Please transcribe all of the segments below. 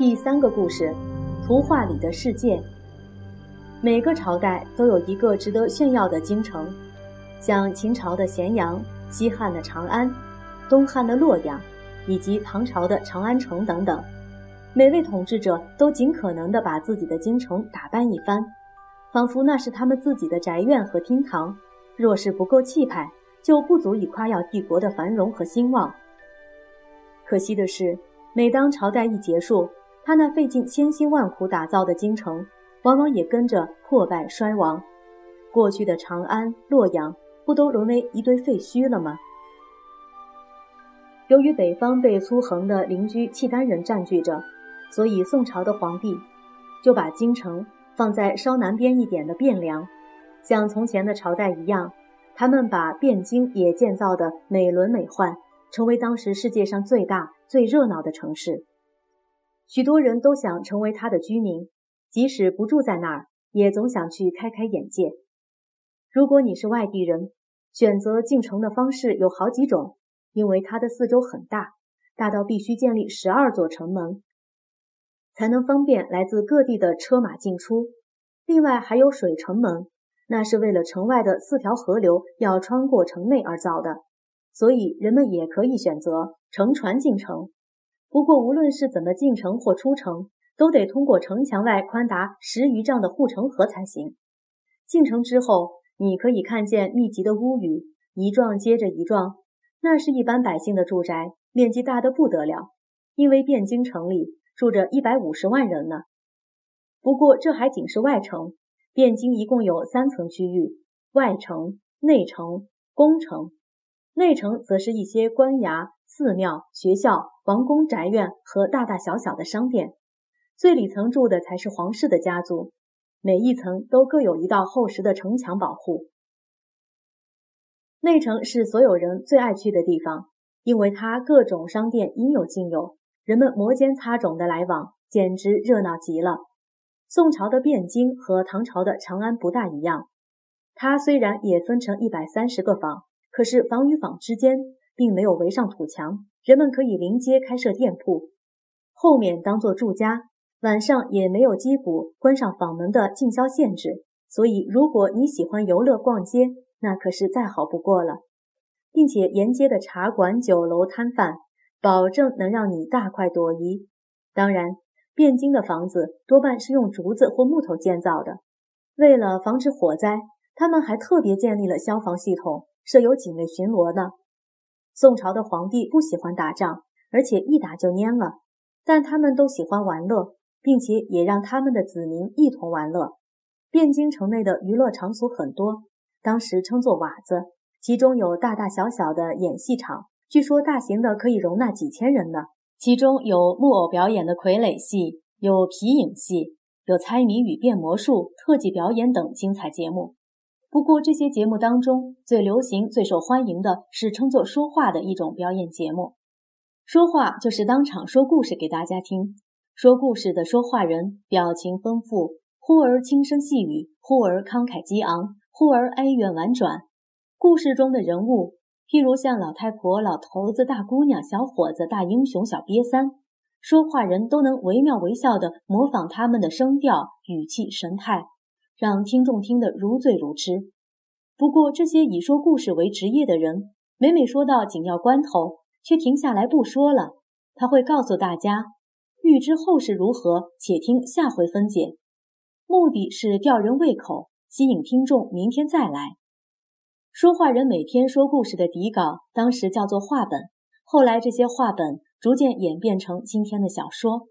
第三个故事，图画里的世界。每个朝代都有一个值得炫耀的京城，像秦朝的咸阳、西汉的长安、东汉的洛阳，以及唐朝的长安城等等。每位统治者都尽可能地把自己的京城打扮一番，仿佛那是他们自己的宅院和厅堂。若是不够气派，就不足以夸耀帝国的繁荣和兴旺。可惜的是，每当朝代一结束，他那费尽千辛万苦打造的京城，往往也跟着破败衰亡。过去的长安、洛阳，不都沦为一堆废墟了吗？由于北方被粗横的邻居契丹人占据着，所以宋朝的皇帝就把京城放在稍南边一点的汴梁，像从前的朝代一样，他们把汴京也建造的美轮美奂，成为当时世界上最大、最热闹的城市。许多人都想成为他的居民，即使不住在那儿，也总想去开开眼界。如果你是外地人，选择进城的方式有好几种，因为它的四周很大，大到必须建立十二座城门，才能方便来自各地的车马进出。另外还有水城门，那是为了城外的四条河流要穿过城内而造的，所以人们也可以选择乘船进城。不过，无论是怎么进城或出城，都得通过城墙外宽达十余丈的护城河才行。进城之后，你可以看见密集的屋宇，一幢接着一幢，那是一般百姓的住宅，面积大得不得了。因为汴京城里住着一百五十万人呢。不过，这还仅是外城。汴京一共有三层区域：外城、内城、宫城。内城则是一些官衙。寺庙、学校、王宫、宅院和大大小小的商店，最里层住的才是皇室的家族，每一层都各有一道厚实的城墙保护。内城是所有人最爱去的地方，因为它各种商店应有尽有，人们摩肩擦踵的来往，简直热闹极了。宋朝的汴京和唐朝的长安不大一样，它虽然也分成一百三十个坊，可是坊与坊之间。并没有围上土墙，人们可以临街开设店铺，后面当做住家。晚上也没有击鼓、关上房门的禁销限制，所以如果你喜欢游乐逛街，那可是再好不过了。并且沿街的茶馆、酒楼、摊贩，保证能让你大快朵颐。当然，汴京的房子多半是用竹子或木头建造的，为了防止火灾，他们还特别建立了消防系统，设有警卫巡逻呢。宋朝的皇帝不喜欢打仗，而且一打就蔫了。但他们都喜欢玩乐，并且也让他们的子民一同玩乐。汴京城内的娱乐场所很多，当时称作瓦子，其中有大大小小的演戏场，据说大型的可以容纳几千人呢。其中有木偶表演的傀儡戏，有皮影戏，有猜谜语、变魔术、特技表演等精彩节目。不过，这些节目当中最流行、最受欢迎的是称作说话的一种表演节目。说话就是当场说故事给大家听。说故事的说话人表情丰富，忽而轻声细语，忽而慷慨激昂，忽而哀怨婉转。故事中的人物，譬如像老太婆、老头子、大姑娘、小伙子、大英雄、小瘪三，说话人都能惟妙惟肖地模仿他们的声调、语气、神态。让听众听得如醉如痴。不过，这些以说故事为职业的人，每每说到紧要关头，却停下来不说了。他会告诉大家：“欲知后事如何，且听下回分解。”目的是吊人胃口，吸引听众明天再来。说话人每天说故事的底稿，当时叫做话本。后来，这些话本逐渐演变成今天的小说。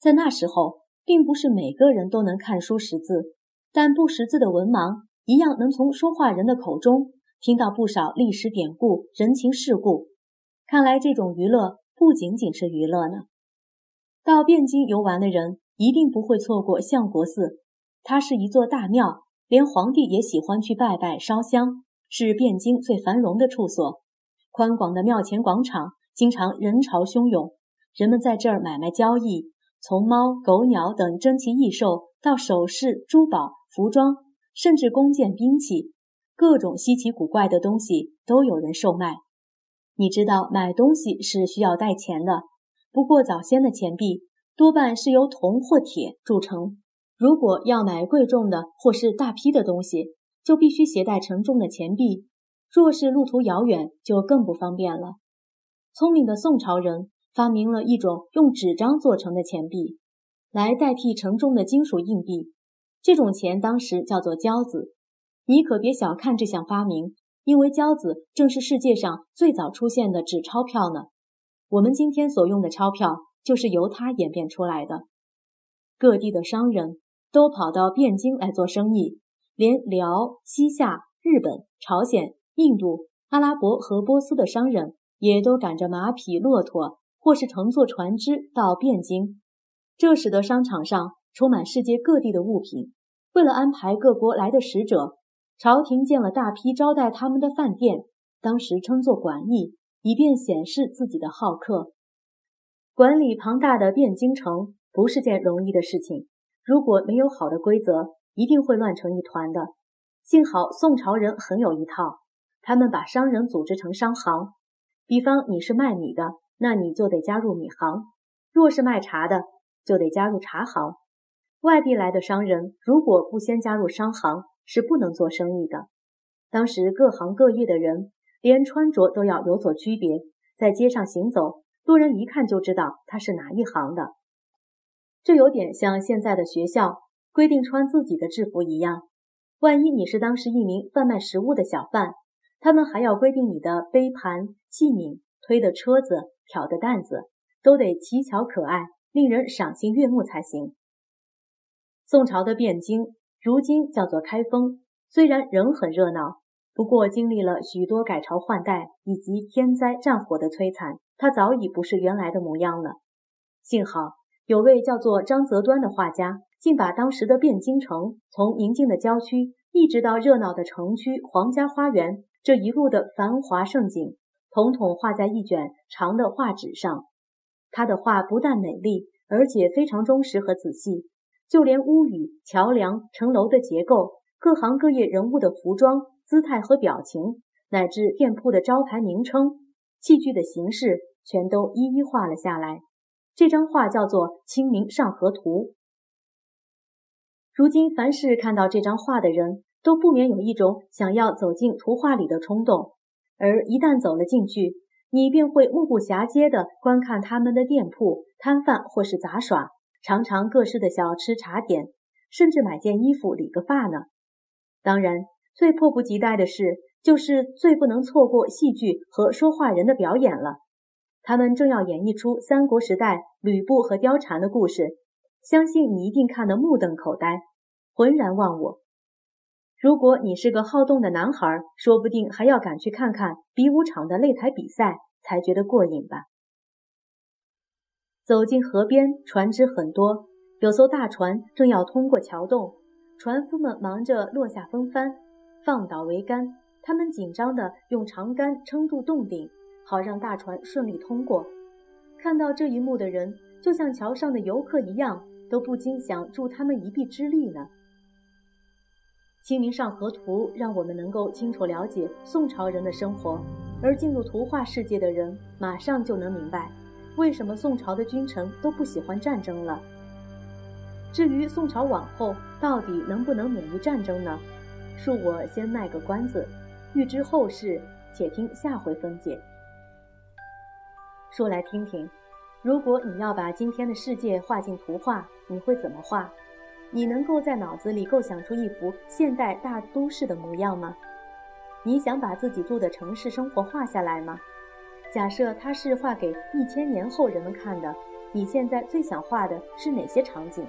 在那时候，并不是每个人都能看书识字。但不识字的文盲一样能从说话人的口中听到不少历史典故、人情世故。看来这种娱乐不仅仅是娱乐呢。到汴京游玩的人一定不会错过相国寺，它是一座大庙，连皇帝也喜欢去拜拜烧香，是汴京最繁荣的处所。宽广的庙前广场经常人潮汹涌，人们在这儿买卖交易，从猫、狗、鸟等珍奇异兽到首饰、珠宝。服装，甚至弓箭、兵器，各种稀奇古怪的东西都有人售卖。你知道买东西是需要带钱的，不过早先的钱币多半是由铜或铁铸成。如果要买贵重的或是大批的东西，就必须携带沉重的钱币。若是路途遥远，就更不方便了。聪明的宋朝人发明了一种用纸张做成的钱币，来代替沉重的金属硬币。这种钱当时叫做交子。你可别小看这项发明，因为交子正是世界上最早出现的纸钞票呢。我们今天所用的钞票就是由它演变出来的。各地的商人都跑到汴京来做生意，连辽、西夏、日本、朝鲜。印度、阿拉伯和波斯的商人也都赶着马匹、骆驼，或是乘坐船只到汴京，这使得商场上充满世界各地的物品。为了安排各国来的使者，朝廷建了大批招待他们的饭店，当时称作馆驿，以便显示自己的好客。管理庞大的汴京城不是件容易的事情，如果没有好的规则，一定会乱成一团的。幸好宋朝人很有一套。他们把商人组织成商行，比方你是卖米的，那你就得加入米行；若是卖茶的，就得加入茶行。外地来的商人如果不先加入商行，是不能做生意的。当时各行各业的人，连穿着都要有所区别，在街上行走，路人一看就知道他是哪一行的。这有点像现在的学校规定穿自己的制服一样。万一你是当时一名贩卖食物的小贩，他们还要规定你的杯盘器皿、推的车子、挑的担子都得奇巧可爱，令人赏心悦目才行。宋朝的汴京，如今叫做开封，虽然仍很热闹，不过经历了许多改朝换代以及天灾战火的摧残，它早已不是原来的模样了。幸好有位叫做张择端的画家，竟把当时的汴京城从宁静的郊区一直到热闹的城区皇家花园。这一路的繁华盛景，统统画在一卷长的画纸上。他的画不但美丽，而且非常忠实和仔细。就连屋宇、桥梁、城楼的结构、各行各业人物的服装、姿态和表情，乃至店铺的招牌名称、器具的形式，全都一一画了下来。这张画叫做《清明上河图》。如今，凡是看到这张画的人，都不免有一种想要走进图画里的冲动，而一旦走了进去，你便会目不暇接地观看他们的店铺、摊贩或是杂耍，尝尝各式的小吃茶点，甚至买件衣服、理个发呢。当然，最迫不及待的事就是最不能错过戏剧和说话人的表演了。他们正要演绎出三国时代吕布和貂蝉的故事，相信你一定看得目瞪口呆，浑然忘我。如果你是个好动的男孩，说不定还要赶去看看比武场的擂台比赛，才觉得过瘾吧。走进河边，船只很多，有艘大船正要通过桥洞，船夫们忙着落下风帆，放倒桅杆。他们紧张地用长杆撑住洞顶，好让大船顺利通过。看到这一幕的人，就像桥上的游客一样，都不禁想助他们一臂之力呢。《清明上河图》让我们能够清楚了解宋朝人的生活，而进入图画世界的人马上就能明白，为什么宋朝的君臣都不喜欢战争了。至于宋朝往后到底能不能免于战争呢？恕我先卖个关子，欲知后事，且听下回分解。说来听听，如果你要把今天的世界画进图画，你会怎么画？你能够在脑子里构想出一幅现代大都市的模样吗？你想把自己住的城市生活画下来吗？假设它是画给一千年后人们看的，你现在最想画的是哪些场景？